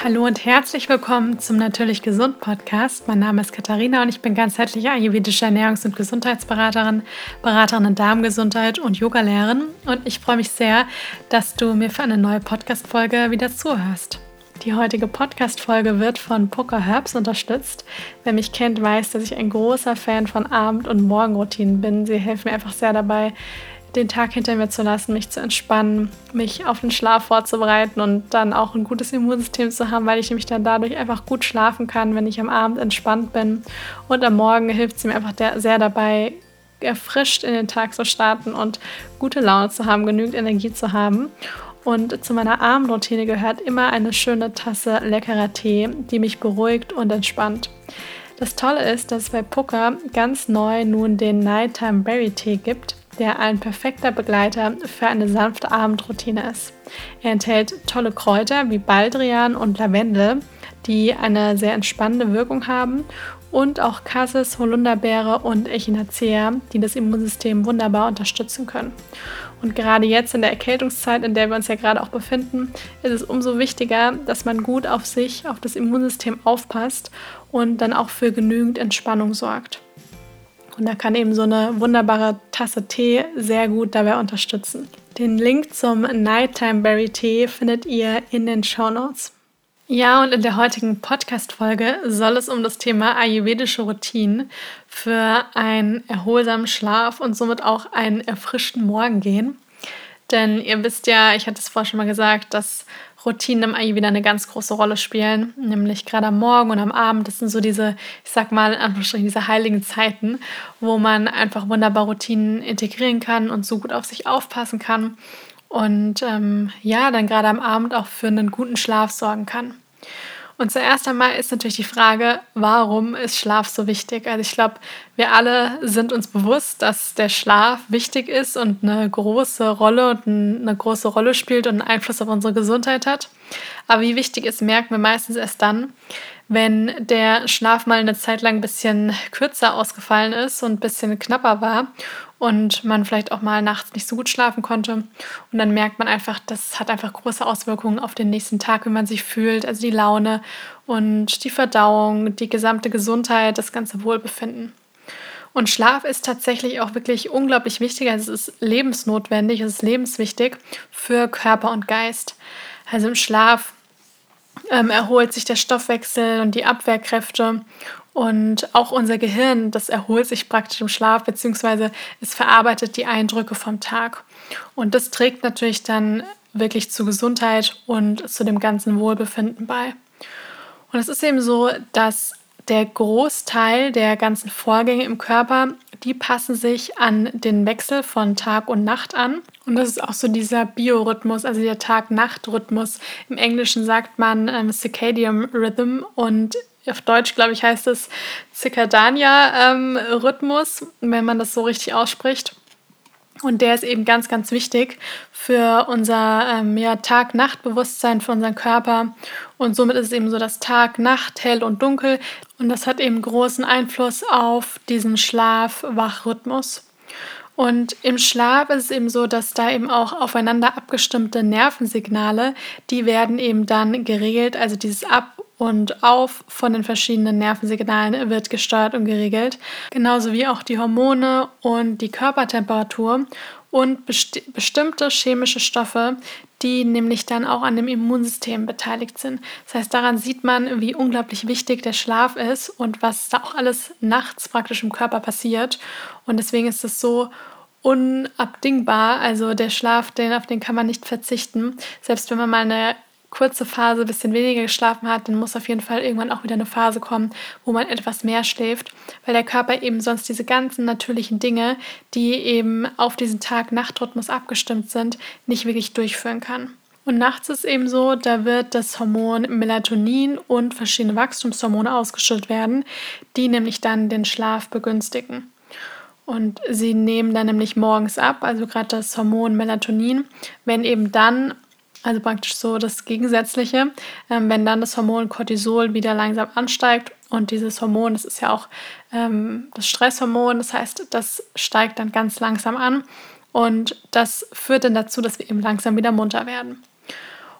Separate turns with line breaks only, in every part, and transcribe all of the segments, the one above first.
Hallo und herzlich willkommen zum Natürlich Gesund Podcast. Mein Name ist Katharina und ich bin ganzheitliche ayurvedische Ernährungs- und Gesundheitsberaterin, Beraterin in Darmgesundheit und Yogalehrerin. Und ich freue mich sehr, dass du mir für eine neue Podcast-Folge wieder zuhörst. Die heutige Podcast-Folge wird von Poker Herbs unterstützt. Wer mich kennt, weiß, dass ich ein großer Fan von Abend- und Morgenroutinen bin. Sie helfen mir einfach sehr dabei, den Tag hinter mir zu lassen, mich zu entspannen, mich auf den Schlaf vorzubereiten und dann auch ein gutes Immunsystem zu haben, weil ich nämlich dann dadurch einfach gut schlafen kann, wenn ich am Abend entspannt bin. Und am Morgen hilft es mir einfach sehr dabei, erfrischt in den Tag zu starten und gute Laune zu haben, genügend Energie zu haben. Und zu meiner Abendroutine gehört immer eine schöne Tasse leckerer Tee, die mich beruhigt und entspannt. Das Tolle ist, dass es bei Pucker ganz neu nun den Nighttime Berry Tee gibt der ein perfekter Begleiter für eine sanfte Abendroutine ist. Er enthält tolle Kräuter wie Baldrian und Lavendel, die eine sehr entspannende Wirkung haben und auch Cassis, Holunderbeere und Echinacea, die das Immunsystem wunderbar unterstützen können. Und gerade jetzt in der Erkältungszeit, in der wir uns ja gerade auch befinden, ist es umso wichtiger, dass man gut auf sich, auf das Immunsystem aufpasst und dann auch für genügend Entspannung sorgt. Und da kann eben so eine wunderbare Tasse Tee sehr gut dabei unterstützen. Den Link zum Nighttime Berry Tee findet ihr in den Show Notes. Ja, und in der heutigen Podcast-Folge soll es um das Thema ayurvedische Routinen für einen erholsamen Schlaf und somit auch einen erfrischten Morgen gehen. Denn ihr wisst ja, ich hatte es vorher schon mal gesagt, dass Routinen im Ayurveda eine ganz große Rolle spielen, nämlich gerade am Morgen und am Abend. Das sind so diese, ich sag mal in Anführungsstrichen, diese heiligen Zeiten, wo man einfach wunderbar Routinen integrieren kann und so gut auf sich aufpassen kann und ähm, ja, dann gerade am Abend auch für einen guten Schlaf sorgen kann. Und zuerst einmal ist natürlich die Frage, warum ist Schlaf so wichtig? Also ich glaube, wir alle sind uns bewusst, dass der Schlaf wichtig ist und eine große Rolle und eine große Rolle spielt und einen Einfluss auf unsere Gesundheit hat. Aber wie wichtig ist, merken wir meistens erst dann, wenn der Schlaf mal eine Zeit lang ein bisschen kürzer ausgefallen ist und ein bisschen knapper war und man vielleicht auch mal nachts nicht so gut schlafen konnte. Und dann merkt man einfach, das hat einfach große Auswirkungen auf den nächsten Tag, wie man sich fühlt, also die Laune und die Verdauung, die gesamte Gesundheit, das ganze Wohlbefinden. Und Schlaf ist tatsächlich auch wirklich unglaublich wichtig. Also es ist lebensnotwendig, es ist lebenswichtig für Körper und Geist. Also im Schlaf ähm, erholt sich der Stoffwechsel und die Abwehrkräfte und auch unser Gehirn, das erholt sich praktisch im Schlaf, beziehungsweise es verarbeitet die Eindrücke vom Tag. Und das trägt natürlich dann wirklich zu Gesundheit und zu dem ganzen Wohlbefinden bei. Und es ist eben so, dass der Großteil der ganzen Vorgänge im Körper, die passen sich an den Wechsel von Tag und Nacht an. Und das ist auch so dieser Biorhythmus, also der Tag-Nacht-Rhythmus. Im Englischen sagt man ähm, Circadian Rhythm und auf Deutsch, glaube ich, heißt es Circadania-Rhythmus, ähm, wenn man das so richtig ausspricht. Und der ist eben ganz, ganz wichtig für unser ähm, ja, Tag-Nacht-Bewusstsein, für unseren Körper. Und somit ist es eben so, dass Tag, Nacht, hell und dunkel. Und das hat eben großen Einfluss auf diesen Schlaf-Wach-Rhythmus. Und im Schlaf ist es eben so, dass da eben auch aufeinander abgestimmte Nervensignale, die werden eben dann geregelt. Also dieses Ab- und Auf von den verschiedenen Nervensignalen wird gesteuert und geregelt. Genauso wie auch die Hormone und die Körpertemperatur und besti bestimmte chemische Stoffe, die nämlich dann auch an dem Immunsystem beteiligt sind. Das heißt, daran sieht man, wie unglaublich wichtig der Schlaf ist und was da auch alles nachts praktisch im Körper passiert. Und deswegen ist es so unabdingbar. Also der Schlaf, den, auf den kann man nicht verzichten. Selbst wenn man mal eine kurze Phase ein bisschen weniger geschlafen hat, dann muss auf jeden Fall irgendwann auch wieder eine Phase kommen, wo man etwas mehr schläft, weil der Körper eben sonst diese ganzen natürlichen Dinge, die eben auf diesen Tag-Nacht-Rhythmus abgestimmt sind, nicht wirklich durchführen kann. Und nachts ist eben so, da wird das Hormon Melatonin und verschiedene Wachstumshormone ausgeschüttet werden, die nämlich dann den Schlaf begünstigen. Und sie nehmen dann nämlich morgens ab, also gerade das Hormon Melatonin, wenn eben dann also praktisch so das Gegensätzliche, ähm, wenn dann das Hormon Cortisol wieder langsam ansteigt und dieses Hormon, das ist ja auch ähm, das Stresshormon, das heißt, das steigt dann ganz langsam an und das führt dann dazu, dass wir eben langsam wieder munter werden.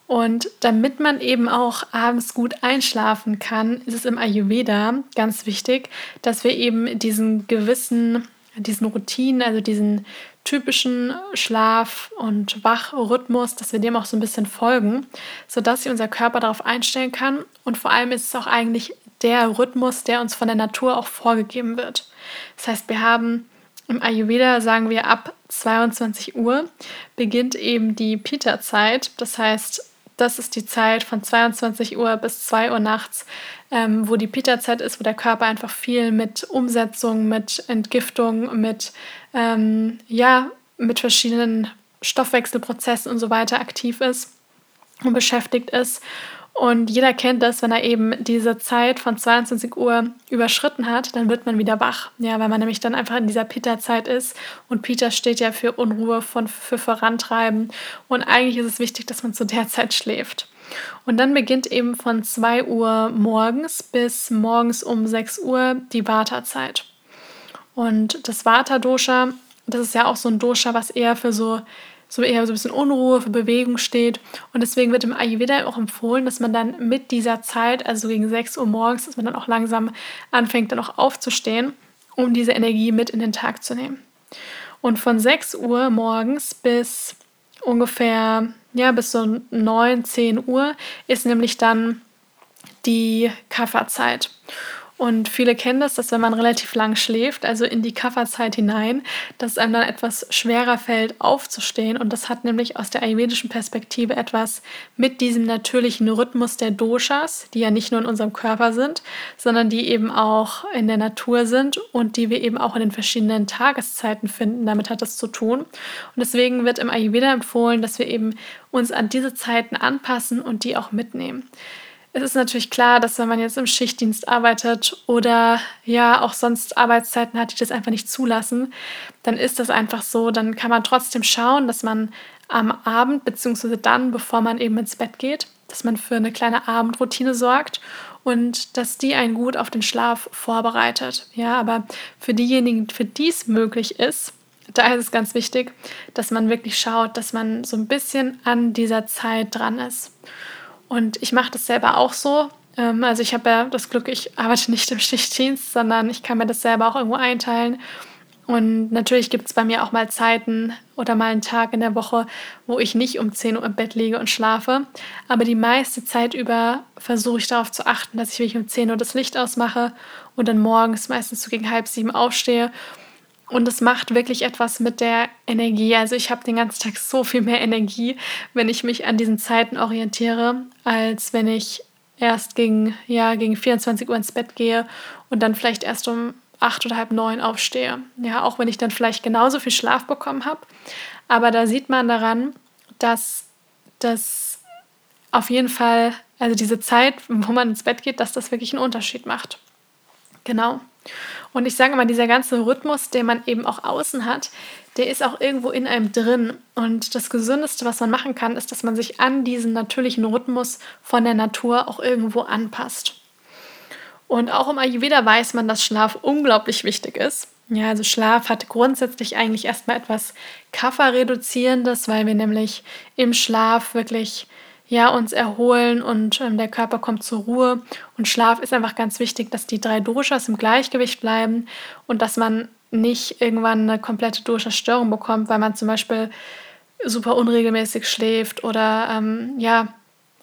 Und damit man eben auch abends gut einschlafen kann, ist es im Ayurveda ganz wichtig, dass wir eben diesen gewissen, diesen Routinen, also diesen typischen Schlaf- und Wachrhythmus, dass wir dem auch so ein bisschen folgen, sodass sich unser Körper darauf einstellen kann. Und vor allem ist es auch eigentlich der Rhythmus, der uns von der Natur auch vorgegeben wird. Das heißt, wir haben im Ayurveda, sagen wir, ab 22 Uhr beginnt eben die Pita-Zeit. Das heißt, das ist die Zeit von 22 Uhr bis 2 Uhr nachts, ähm, wo die Pita-Zeit ist, wo der Körper einfach viel mit Umsetzung, mit Entgiftung, mit, ähm, ja, mit verschiedenen Stoffwechselprozessen und so weiter aktiv ist und beschäftigt ist. Und jeder kennt das, wenn er eben diese Zeit von 22 Uhr überschritten hat, dann wird man wieder wach. Ja, weil man nämlich dann einfach in dieser Pita-Zeit ist. Und Pita steht ja für Unruhe, von, für Vorantreiben. Und eigentlich ist es wichtig, dass man zu der Zeit schläft. Und dann beginnt eben von 2 Uhr morgens bis morgens um 6 Uhr die Vata-Zeit. Und das Vata-Dosha, das ist ja auch so ein Dosha, was eher für so so eher so ein bisschen Unruhe, für Bewegung steht. Und deswegen wird im Ayurveda auch empfohlen, dass man dann mit dieser Zeit, also gegen 6 Uhr morgens, dass man dann auch langsam anfängt, dann auch aufzustehen, um diese Energie mit in den Tag zu nehmen. Und von 6 Uhr morgens bis ungefähr, ja, bis so 9, 10 Uhr ist nämlich dann die Kafferzeit. Und viele kennen das, dass wenn man relativ lang schläft, also in die Kafferzeit hinein, dass es einem dann etwas schwerer fällt, aufzustehen. Und das hat nämlich aus der ayurvedischen Perspektive etwas mit diesem natürlichen Rhythmus der Doshas, die ja nicht nur in unserem Körper sind, sondern die eben auch in der Natur sind und die wir eben auch in den verschiedenen Tageszeiten finden. Damit hat das zu tun. Und deswegen wird im Ayurveda empfohlen, dass wir eben uns an diese Zeiten anpassen und die auch mitnehmen. Es ist natürlich klar, dass wenn man jetzt im Schichtdienst arbeitet oder ja auch sonst Arbeitszeiten hat, die das einfach nicht zulassen, dann ist das einfach so. Dann kann man trotzdem schauen, dass man am Abend beziehungsweise dann, bevor man eben ins Bett geht, dass man für eine kleine Abendroutine sorgt und dass die einen gut auf den Schlaf vorbereitet. Ja, aber für diejenigen, für die es möglich ist, da ist es ganz wichtig, dass man wirklich schaut, dass man so ein bisschen an dieser Zeit dran ist. Und ich mache das selber auch so. Ähm, also ich habe ja das Glück, ich arbeite nicht im Schichtdienst, sondern ich kann mir das selber auch irgendwo einteilen. Und natürlich gibt es bei mir auch mal Zeiten oder mal einen Tag in der Woche, wo ich nicht um 10 Uhr im Bett liege und schlafe. Aber die meiste Zeit über versuche ich darauf zu achten, dass ich wirklich um 10 Uhr das Licht ausmache und dann morgens meistens so gegen halb sieben aufstehe und es macht wirklich etwas mit der Energie. Also ich habe den ganzen Tag so viel mehr Energie, wenn ich mich an diesen Zeiten orientiere, als wenn ich erst gegen, ja, gegen 24 Uhr ins Bett gehe und dann vielleicht erst um acht oder halb neun aufstehe. Ja, auch wenn ich dann vielleicht genauso viel Schlaf bekommen habe. Aber da sieht man daran, dass das auf jeden Fall, also diese Zeit, wo man ins Bett geht, dass das wirklich einen Unterschied macht. Genau. Und ich sage mal, dieser ganze Rhythmus, den man eben auch außen hat, der ist auch irgendwo in einem drin. Und das Gesündeste, was man machen kann, ist, dass man sich an diesen natürlichen Rhythmus von der Natur auch irgendwo anpasst. Und auch im Ayurveda weiß man, dass Schlaf unglaublich wichtig ist. Ja, also Schlaf hat grundsätzlich eigentlich erstmal etwas Kafferreduzierendes, weil wir nämlich im Schlaf wirklich ja, uns erholen und ähm, der Körper kommt zur Ruhe. Und Schlaf ist einfach ganz wichtig, dass die drei Doshas im Gleichgewicht bleiben und dass man nicht irgendwann eine komplette Dosha-Störung bekommt, weil man zum Beispiel super unregelmäßig schläft oder ähm, ja,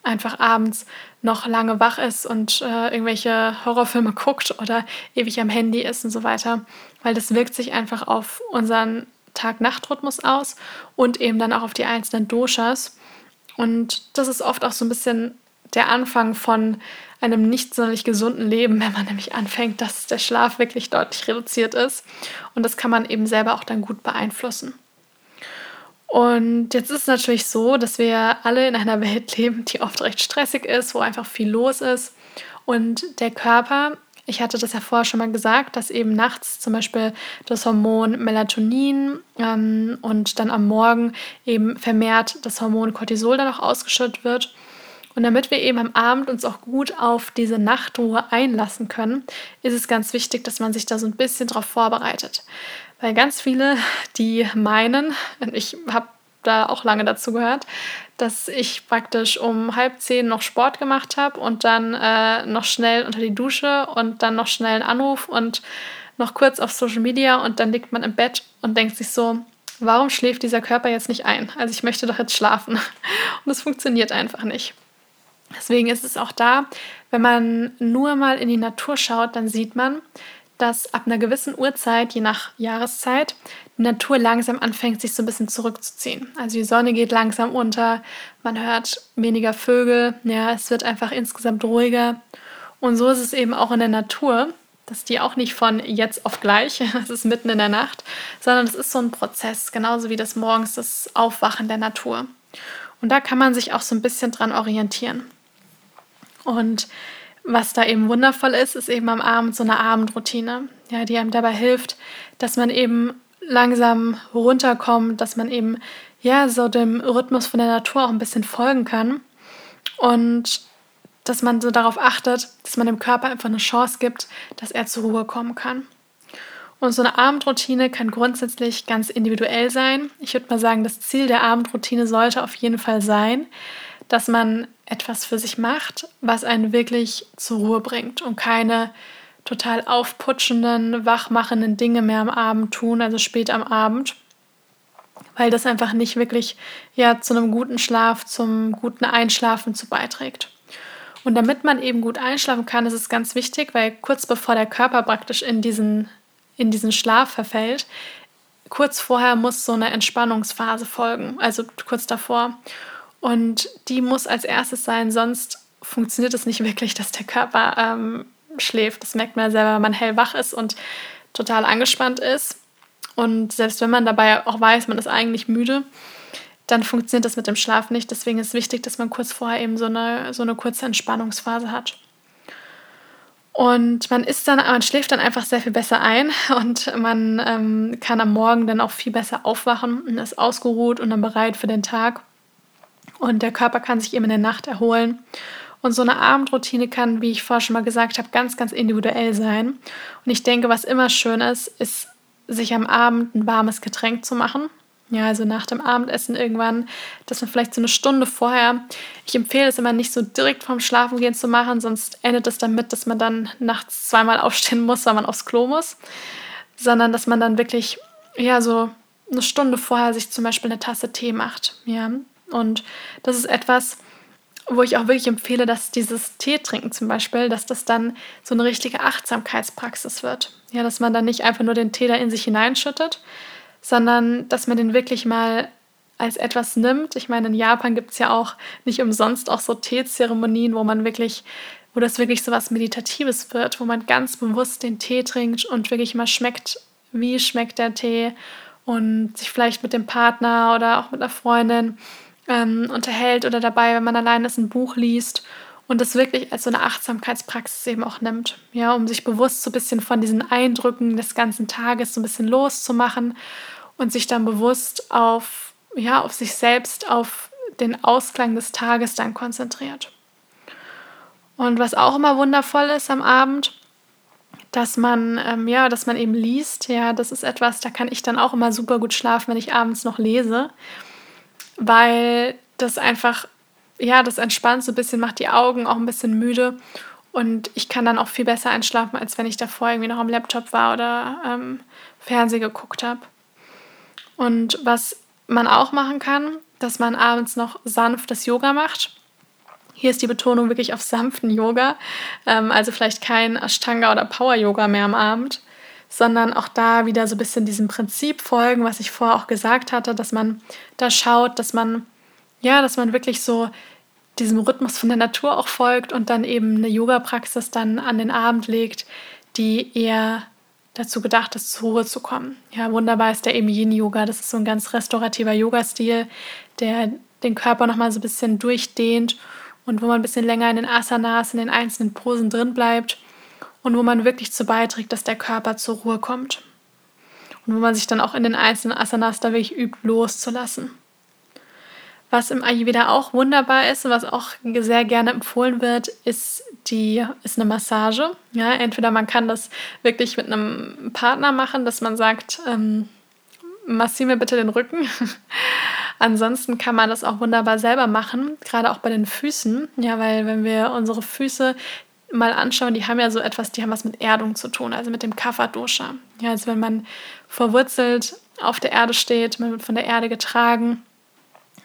einfach abends noch lange wach ist und äh, irgendwelche Horrorfilme guckt oder ewig am Handy ist und so weiter, weil das wirkt sich einfach auf unseren Tag-Nacht-Rhythmus aus und eben dann auch auf die einzelnen Doshas. Und das ist oft auch so ein bisschen der Anfang von einem nicht sonderlich gesunden Leben, wenn man nämlich anfängt, dass der Schlaf wirklich deutlich reduziert ist. Und das kann man eben selber auch dann gut beeinflussen. Und jetzt ist es natürlich so, dass wir alle in einer Welt leben, die oft recht stressig ist, wo einfach viel los ist. Und der Körper ich hatte das ja vorher schon mal gesagt, dass eben nachts zum Beispiel das Hormon Melatonin ähm, und dann am Morgen eben vermehrt das Hormon Cortisol dann auch ausgeschüttet wird. Und damit wir eben am Abend uns auch gut auf diese Nachtruhe einlassen können, ist es ganz wichtig, dass man sich da so ein bisschen drauf vorbereitet. Weil ganz viele, die meinen, ich habe da auch lange dazu gehört, dass ich praktisch um halb zehn noch Sport gemacht habe und dann äh, noch schnell unter die Dusche und dann noch schnell einen Anruf und noch kurz auf Social Media und dann liegt man im Bett und denkt sich so, warum schläft dieser Körper jetzt nicht ein? Also ich möchte doch jetzt schlafen. Und es funktioniert einfach nicht. Deswegen ist es auch da, wenn man nur mal in die Natur schaut, dann sieht man, dass ab einer gewissen Uhrzeit, je nach Jahreszeit, die Natur langsam anfängt, sich so ein bisschen zurückzuziehen. Also die Sonne geht langsam unter, man hört weniger Vögel, ja, es wird einfach insgesamt ruhiger. Und so ist es eben auch in der Natur, dass die auch nicht von jetzt auf gleich, es ist mitten in der Nacht, sondern es ist so ein Prozess, genauso wie das morgens das Aufwachen der Natur. Und da kann man sich auch so ein bisschen dran orientieren. Und was da eben wundervoll ist, ist eben am Abend so eine Abendroutine, ja, die einem dabei hilft, dass man eben langsam runterkommt, dass man eben ja so dem Rhythmus von der Natur auch ein bisschen folgen kann und dass man so darauf achtet, dass man dem Körper einfach eine Chance gibt, dass er zur Ruhe kommen kann. Und so eine Abendroutine kann grundsätzlich ganz individuell sein. Ich würde mal sagen, das Ziel der Abendroutine sollte auf jeden Fall sein, dass man etwas für sich macht, was einen wirklich zur Ruhe bringt und keine total aufputschenden, wachmachenden Dinge mehr am Abend tun, also spät am Abend, weil das einfach nicht wirklich ja, zu einem guten Schlaf, zum guten Einschlafen zu beiträgt. Und damit man eben gut einschlafen kann, ist es ganz wichtig, weil kurz bevor der Körper praktisch in diesen, in diesen Schlaf verfällt, kurz vorher muss so eine Entspannungsphase folgen, also kurz davor. Und die muss als erstes sein, sonst funktioniert es nicht wirklich, dass der Körper ähm, schläft. Das merkt man ja selber, wenn man hellwach ist und total angespannt ist. Und selbst wenn man dabei auch weiß, man ist eigentlich müde, dann funktioniert das mit dem Schlaf nicht. Deswegen ist es wichtig, dass man kurz vorher eben so eine, so eine kurze Entspannungsphase hat. Und man ist dann, man schläft dann einfach sehr viel besser ein und man ähm, kann am Morgen dann auch viel besser aufwachen und ist ausgeruht und dann bereit für den Tag. Und der Körper kann sich eben in der Nacht erholen. Und so eine Abendroutine kann, wie ich vorher schon mal gesagt habe, ganz, ganz individuell sein. Und ich denke, was immer schön ist, ist, sich am Abend ein warmes Getränk zu machen. Ja, also nach dem Abendessen irgendwann, dass man vielleicht so eine Stunde vorher, ich empfehle es immer nicht so direkt vorm Schlafengehen zu machen, sonst endet es damit, dass man dann nachts zweimal aufstehen muss, weil man aufs Klo muss, sondern dass man dann wirklich, ja, so eine Stunde vorher sich zum Beispiel eine Tasse Tee macht. Ja, und das ist etwas, wo ich auch wirklich empfehle, dass dieses Tee trinken zum Beispiel, dass das dann so eine richtige Achtsamkeitspraxis wird. Ja, dass man dann nicht einfach nur den Tee da in sich hineinschüttet, sondern dass man den wirklich mal als etwas nimmt. Ich meine, in Japan gibt es ja auch nicht umsonst auch so Teezeremonien, wo man wirklich, wo das wirklich so was Meditatives wird, wo man ganz bewusst den Tee trinkt und wirklich mal schmeckt, wie schmeckt der Tee und sich vielleicht mit dem Partner oder auch mit einer Freundin ähm, unterhält oder dabei, wenn man allein ist, ein Buch liest und das wirklich als so eine Achtsamkeitspraxis eben auch nimmt, ja, um sich bewusst so ein bisschen von diesen Eindrücken des ganzen Tages so ein bisschen loszumachen und sich dann bewusst auf, ja, auf sich selbst, auf den Ausklang des Tages dann konzentriert. Und was auch immer wundervoll ist am Abend, dass man, ähm, ja, dass man eben liest, ja, das ist etwas, da kann ich dann auch immer super gut schlafen, wenn ich abends noch lese weil das einfach, ja, das entspannt so ein bisschen, macht die Augen auch ein bisschen müde und ich kann dann auch viel besser einschlafen, als wenn ich davor irgendwie noch am Laptop war oder ähm, Fernsehen geguckt habe. Und was man auch machen kann, dass man abends noch sanftes Yoga macht. Hier ist die Betonung wirklich auf sanften Yoga, ähm, also vielleicht kein Ashtanga oder Power Yoga mehr am Abend, sondern auch da wieder so ein bisschen diesem Prinzip folgen, was ich vorher auch gesagt hatte, dass man da schaut, dass man, ja, dass man wirklich so diesem Rhythmus von der Natur auch folgt und dann eben eine Yoga-Praxis dann an den Abend legt, die eher dazu gedacht ist, zur Ruhe zu kommen. Ja, wunderbar ist der eben Yin-Yoga. Das ist so ein ganz restaurativer Yoga-Stil, der den Körper nochmal so ein bisschen durchdehnt und wo man ein bisschen länger in den Asanas, in den einzelnen Posen drin bleibt und wo man wirklich zu beiträgt, dass der Körper zur Ruhe kommt. Und wo man sich dann auch in den einzelnen Asanas da wirklich übt, loszulassen. Was im Ayurveda auch wunderbar ist und was auch sehr gerne empfohlen wird, ist, die, ist eine Massage. Ja, entweder man kann das wirklich mit einem Partner machen, dass man sagt, ähm, massier mir bitte den Rücken. Ansonsten kann man das auch wunderbar selber machen, gerade auch bei den Füßen. Ja, weil wenn wir unsere Füße mal anschauen, die haben ja so etwas, die haben was mit Erdung zu tun, also mit dem Kapha-Dosha. Ja, also wenn man verwurzelt auf der Erde steht, man wird von der Erde getragen.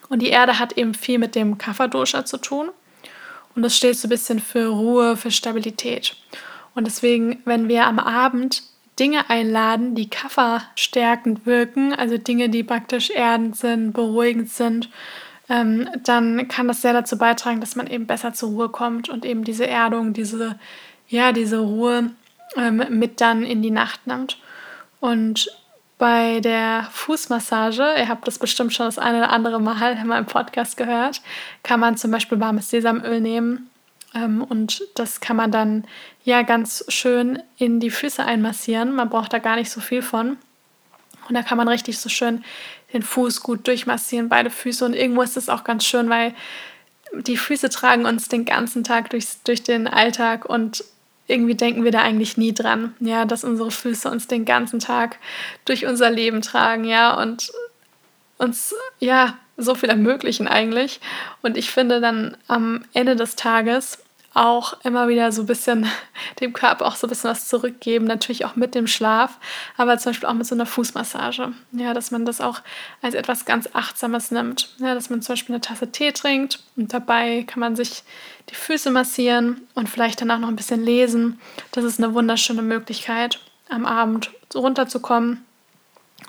Und die Erde hat eben viel mit dem Kapha-Dosha zu tun. Und das steht so ein bisschen für Ruhe, für Stabilität. Und deswegen, wenn wir am Abend Dinge einladen, die Kaffer stärkend wirken, also Dinge, die praktisch erdend sind, beruhigend sind, ähm, dann kann das sehr dazu beitragen, dass man eben besser zur Ruhe kommt und eben diese Erdung, diese, ja, diese Ruhe ähm, mit dann in die Nacht nimmt. Und bei der Fußmassage, ihr habt das bestimmt schon das eine oder andere Mal in meinem Podcast gehört, kann man zum Beispiel warmes Sesamöl nehmen ähm, und das kann man dann ja ganz schön in die Füße einmassieren. Man braucht da gar nicht so viel von. Und da kann man richtig so schön den Fuß gut durchmassieren, beide Füße. Und irgendwo ist es auch ganz schön, weil die Füße tragen uns den ganzen Tag durch, durch den Alltag und irgendwie denken wir da eigentlich nie dran, ja, dass unsere Füße uns den ganzen Tag durch unser Leben tragen, ja, und uns, ja, so viel ermöglichen eigentlich. Und ich finde dann am Ende des Tages auch immer wieder so ein bisschen dem Körper auch so ein bisschen was zurückgeben, natürlich auch mit dem Schlaf, aber zum Beispiel auch mit so einer Fußmassage. Ja, dass man das auch als etwas ganz Achtsames nimmt. Ja, dass man zum Beispiel eine Tasse Tee trinkt und dabei kann man sich die Füße massieren und vielleicht danach noch ein bisschen lesen. Das ist eine wunderschöne Möglichkeit, am Abend runterzukommen.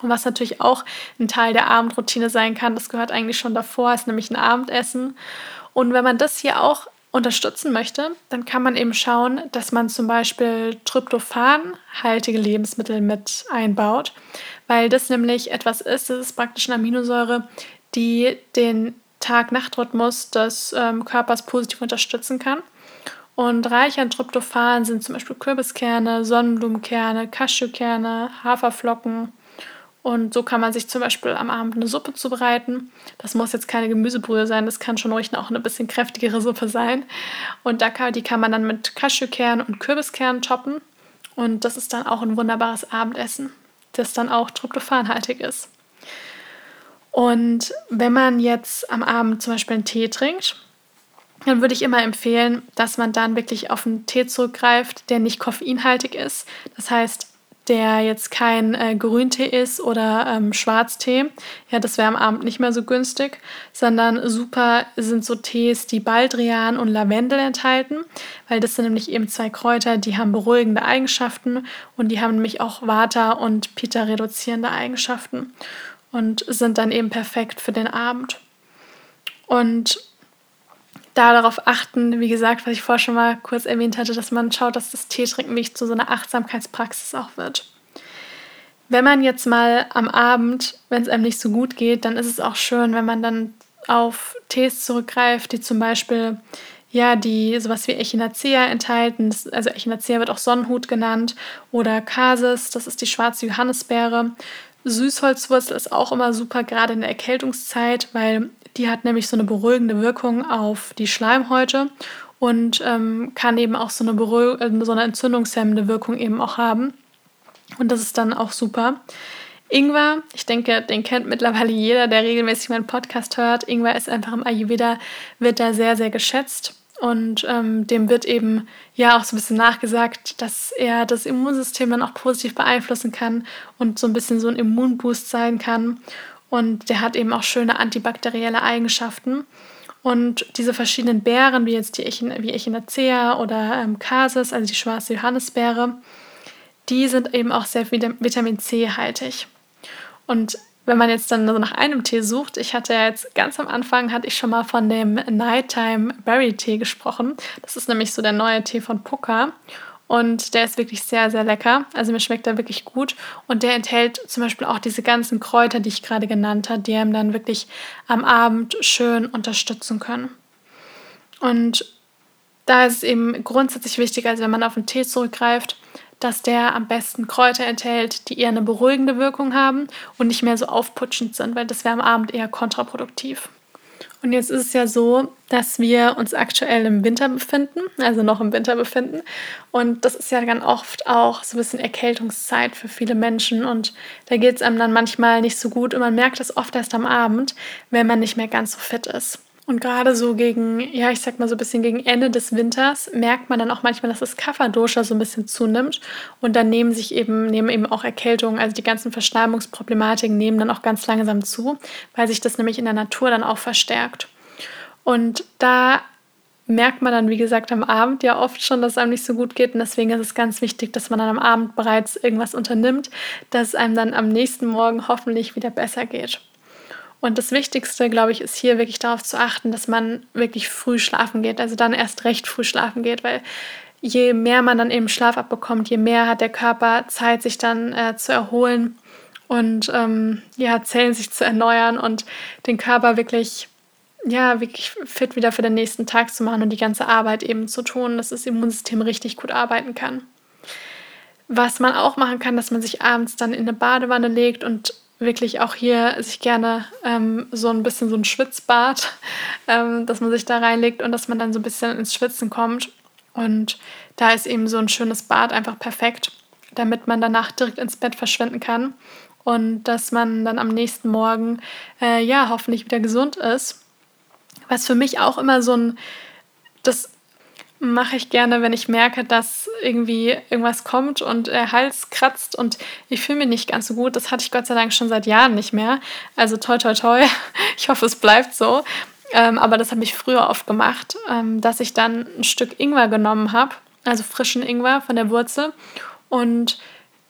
Und was natürlich auch ein Teil der Abendroutine sein kann, das gehört eigentlich schon davor, ist nämlich ein Abendessen. Und wenn man das hier auch unterstützen möchte, dann kann man eben schauen, dass man zum Beispiel Tryptophan-haltige Lebensmittel mit einbaut, weil das nämlich etwas ist, das ist praktisch eine Aminosäure, die den Tag-Nacht-Rhythmus des ähm, Körpers positiv unterstützen kann. Und reich an Tryptophan sind zum Beispiel Kürbiskerne, Sonnenblumenkerne, Cashewkerne, Haferflocken, und so kann man sich zum Beispiel am Abend eine Suppe zubereiten. Das muss jetzt keine Gemüsebrühe sein, das kann schon ruhig auch eine bisschen kräftigere Suppe sein. Und da kann, die kann man dann mit Cashewkernen und Kürbiskernen toppen. Und das ist dann auch ein wunderbares Abendessen, das dann auch tryptophanhaltig ist. Und wenn man jetzt am Abend zum Beispiel einen Tee trinkt, dann würde ich immer empfehlen, dass man dann wirklich auf einen Tee zurückgreift, der nicht koffeinhaltig ist. Das heißt, der jetzt kein äh, Grüntee ist oder ähm, Schwarztee. Ja, das wäre am Abend nicht mehr so günstig, sondern super sind so Tees, die Baldrian und Lavendel enthalten, weil das sind nämlich eben zwei Kräuter, die haben beruhigende Eigenschaften und die haben nämlich auch Vata und Pitta reduzierende Eigenschaften und sind dann eben perfekt für den Abend. Und darauf achten, wie gesagt, was ich vorher schon mal kurz erwähnt hatte, dass man schaut, dass das Teetrinken wirklich zu so einer Achtsamkeitspraxis auch wird. Wenn man jetzt mal am Abend, wenn es einem nicht so gut geht, dann ist es auch schön, wenn man dann auf Tees zurückgreift, die zum Beispiel ja, die sowas wie Echinacea enthalten. Also Echinacea wird auch Sonnenhut genannt oder Casis, das ist die schwarze Johannisbeere. Süßholzwurzel ist auch immer super, gerade in der Erkältungszeit, weil die hat nämlich so eine beruhigende Wirkung auf die Schleimhäute und ähm, kann eben auch so eine, Beruhig äh, so eine entzündungshemmende Wirkung eben auch haben. Und das ist dann auch super. Ingwer, ich denke, den kennt mittlerweile jeder, der regelmäßig meinen Podcast hört. Ingwer ist einfach im Ayurveda, wird da sehr, sehr geschätzt. Und ähm, dem wird eben ja auch so ein bisschen nachgesagt, dass er das Immunsystem dann auch positiv beeinflussen kann und so ein bisschen so ein Immunboost sein kann. Und der hat eben auch schöne antibakterielle Eigenschaften. Und diese verschiedenen Beeren, wie jetzt die Echin wie Echinacea oder ähm, Casis, also die schwarze Johannisbeere, die sind eben auch sehr Vitamin C haltig. Und wenn man jetzt dann so nach einem Tee sucht, ich hatte ja jetzt ganz am Anfang, hatte ich schon mal von dem Nighttime Berry Tee gesprochen. Das ist nämlich so der neue Tee von Puka. Und der ist wirklich sehr, sehr lecker. Also mir schmeckt er wirklich gut. Und der enthält zum Beispiel auch diese ganzen Kräuter, die ich gerade genannt habe, die einem dann wirklich am Abend schön unterstützen können. Und da ist es eben grundsätzlich wichtig, also wenn man auf einen Tee zurückgreift, dass der am besten Kräuter enthält, die eher eine beruhigende Wirkung haben und nicht mehr so aufputschend sind, weil das wäre am Abend eher kontraproduktiv. Und jetzt ist es ja so, dass wir uns aktuell im Winter befinden, also noch im Winter befinden. Und das ist ja dann oft auch so ein bisschen Erkältungszeit für viele Menschen. Und da geht es einem dann manchmal nicht so gut. Und man merkt das oft erst am Abend, wenn man nicht mehr ganz so fit ist. Und gerade so gegen, ja, ich sag mal so ein bisschen gegen Ende des Winters merkt man dann auch manchmal, dass das Kapha-Dosha so ein bisschen zunimmt. Und dann nehmen sich eben, nehmen eben auch Erkältungen, also die ganzen Verschleimungsproblematiken nehmen dann auch ganz langsam zu, weil sich das nämlich in der Natur dann auch verstärkt. Und da merkt man dann, wie gesagt, am Abend ja oft schon, dass es einem nicht so gut geht. Und deswegen ist es ganz wichtig, dass man dann am Abend bereits irgendwas unternimmt, dass es einem dann am nächsten Morgen hoffentlich wieder besser geht. Und das Wichtigste, glaube ich, ist hier wirklich darauf zu achten, dass man wirklich früh schlafen geht. Also dann erst recht früh schlafen geht, weil je mehr man dann eben Schlaf abbekommt, je mehr hat der Körper Zeit, sich dann äh, zu erholen und ähm, ja, Zellen sich zu erneuern und den Körper wirklich, ja, wirklich fit wieder für den nächsten Tag zu machen und die ganze Arbeit eben zu tun, dass das Immunsystem richtig gut arbeiten kann. Was man auch machen kann, dass man sich abends dann in eine Badewanne legt und wirklich auch hier sich gerne ähm, so ein bisschen so ein Schwitzbad, ähm, dass man sich da reinlegt und dass man dann so ein bisschen ins Schwitzen kommt. Und da ist eben so ein schönes Bad einfach perfekt, damit man danach direkt ins Bett verschwinden kann und dass man dann am nächsten Morgen äh, ja hoffentlich wieder gesund ist. Was für mich auch immer so ein das mache ich gerne, wenn ich merke, dass irgendwie irgendwas kommt und der Hals kratzt und ich fühle mich nicht ganz so gut. Das hatte ich Gott sei Dank schon seit Jahren nicht mehr. Also toi toi toi. Ich hoffe, es bleibt so. Ähm, aber das habe ich früher oft gemacht, ähm, dass ich dann ein Stück Ingwer genommen habe, also frischen Ingwer von der Wurzel und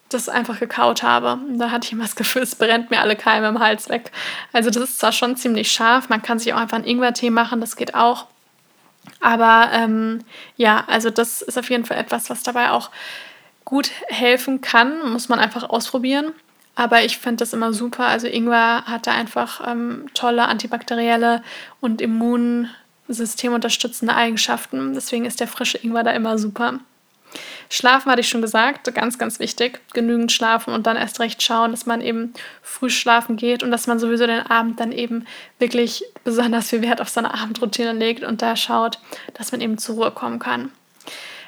das einfach gekaut habe. Da hatte ich immer das Gefühl, es brennt mir alle Keime im Hals weg. Also das ist zwar schon ziemlich scharf, man kann sich auch einfach einen Ingwertee machen, das geht auch. Aber ähm, ja, also das ist auf jeden Fall etwas, was dabei auch gut helfen kann. Muss man einfach ausprobieren. Aber ich finde das immer super. Also Ingwer hat da einfach ähm, tolle antibakterielle und immunsystemunterstützende Eigenschaften. Deswegen ist der frische Ingwer da immer super. Schlafen hatte ich schon gesagt, ganz, ganz wichtig. Genügend schlafen und dann erst recht schauen, dass man eben früh schlafen geht und dass man sowieso den Abend dann eben wirklich besonders viel Wert auf seine Abendroutine legt und da schaut, dass man eben zur Ruhe kommen kann.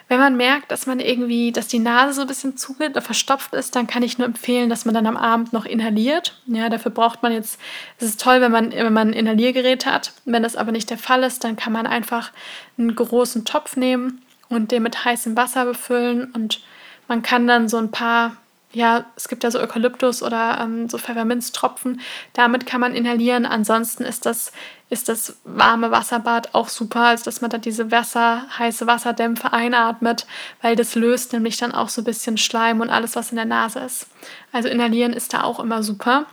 Wenn man merkt, dass man irgendwie, dass die Nase so ein bisschen zugeht oder verstopft ist, dann kann ich nur empfehlen, dass man dann am Abend noch inhaliert. Ja, dafür braucht man jetzt, es ist toll, wenn man, wenn man ein Inhaliergerät hat. Wenn das aber nicht der Fall ist, dann kann man einfach einen großen Topf nehmen und den mit heißem Wasser befüllen und man kann dann so ein paar, ja, es gibt ja so Eukalyptus oder ähm, so Pfefferminztropfen, damit kann man inhalieren. Ansonsten ist das, ist das warme Wasserbad auch super, also dass man da diese Wasser, heiße Wasserdämpfe einatmet, weil das löst nämlich dann auch so ein bisschen Schleim und alles, was in der Nase ist. Also inhalieren ist da auch immer super.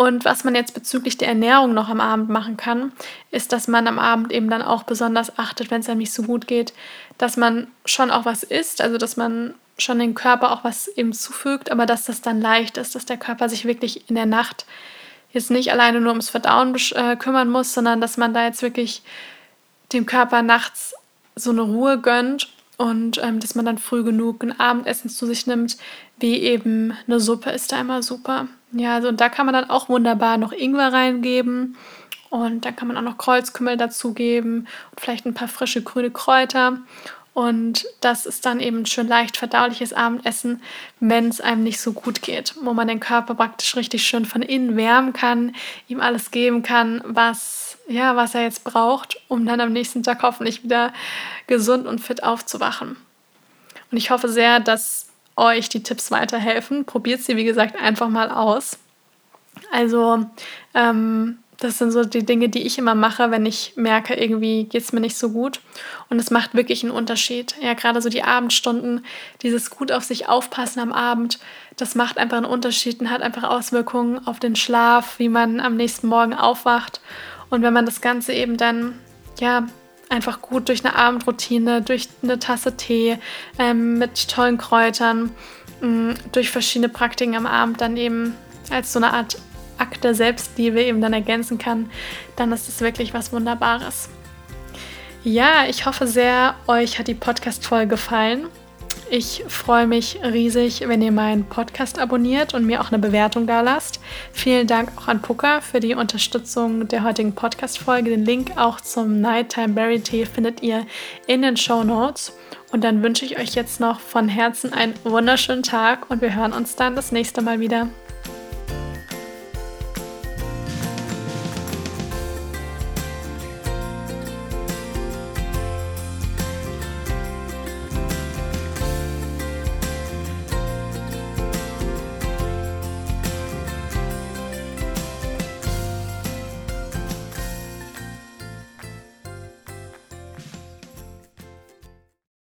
Und was man jetzt bezüglich der Ernährung noch am Abend machen kann, ist, dass man am Abend eben dann auch besonders achtet, wenn es einem nicht so gut geht, dass man schon auch was isst, also dass man schon den Körper auch was eben zufügt, aber dass das dann leicht ist, dass der Körper sich wirklich in der Nacht jetzt nicht alleine nur ums Verdauen äh, kümmern muss, sondern dass man da jetzt wirklich dem Körper nachts so eine Ruhe gönnt und ähm, dass man dann früh genug ein Abendessen zu sich nimmt, wie eben eine Suppe ist da immer super. Ja, also und da kann man dann auch wunderbar noch Ingwer reingeben und dann kann man auch noch Kreuzkümmel dazugeben und vielleicht ein paar frische grüne Kräuter. Und das ist dann eben schön leicht verdauliches Abendessen, wenn es einem nicht so gut geht, wo man den Körper praktisch richtig schön von innen wärmen kann, ihm alles geben kann, was, ja, was er jetzt braucht, um dann am nächsten Tag hoffentlich wieder gesund und fit aufzuwachen. Und ich hoffe sehr, dass euch die Tipps weiterhelfen. Probiert sie, wie gesagt, einfach mal aus. Also, ähm, das sind so die Dinge, die ich immer mache, wenn ich merke, irgendwie geht es mir nicht so gut. Und es macht wirklich einen Unterschied. Ja, gerade so die Abendstunden, dieses gut auf sich aufpassen am Abend, das macht einfach einen Unterschied und hat einfach Auswirkungen auf den Schlaf, wie man am nächsten Morgen aufwacht. Und wenn man das Ganze eben dann, ja, einfach gut durch eine Abendroutine, durch eine Tasse Tee ähm, mit tollen Kräutern, mh, mm, durch verschiedene Praktiken am Abend dann eben als so eine Art Akt der Selbstliebe eben dann ergänzen kann, dann ist es wirklich was Wunderbares. Ja, ich hoffe sehr, euch hat die Podcast-Folge gefallen. Ich freue mich riesig, wenn ihr meinen Podcast abonniert und mir auch eine Bewertung da lasst. Vielen Dank auch an Puka für die Unterstützung der heutigen Podcast-Folge. Den Link auch zum Nighttime Berry Tea findet ihr in den Show Notes. Und dann wünsche ich euch jetzt noch von Herzen einen wunderschönen Tag und wir hören uns dann das nächste Mal wieder.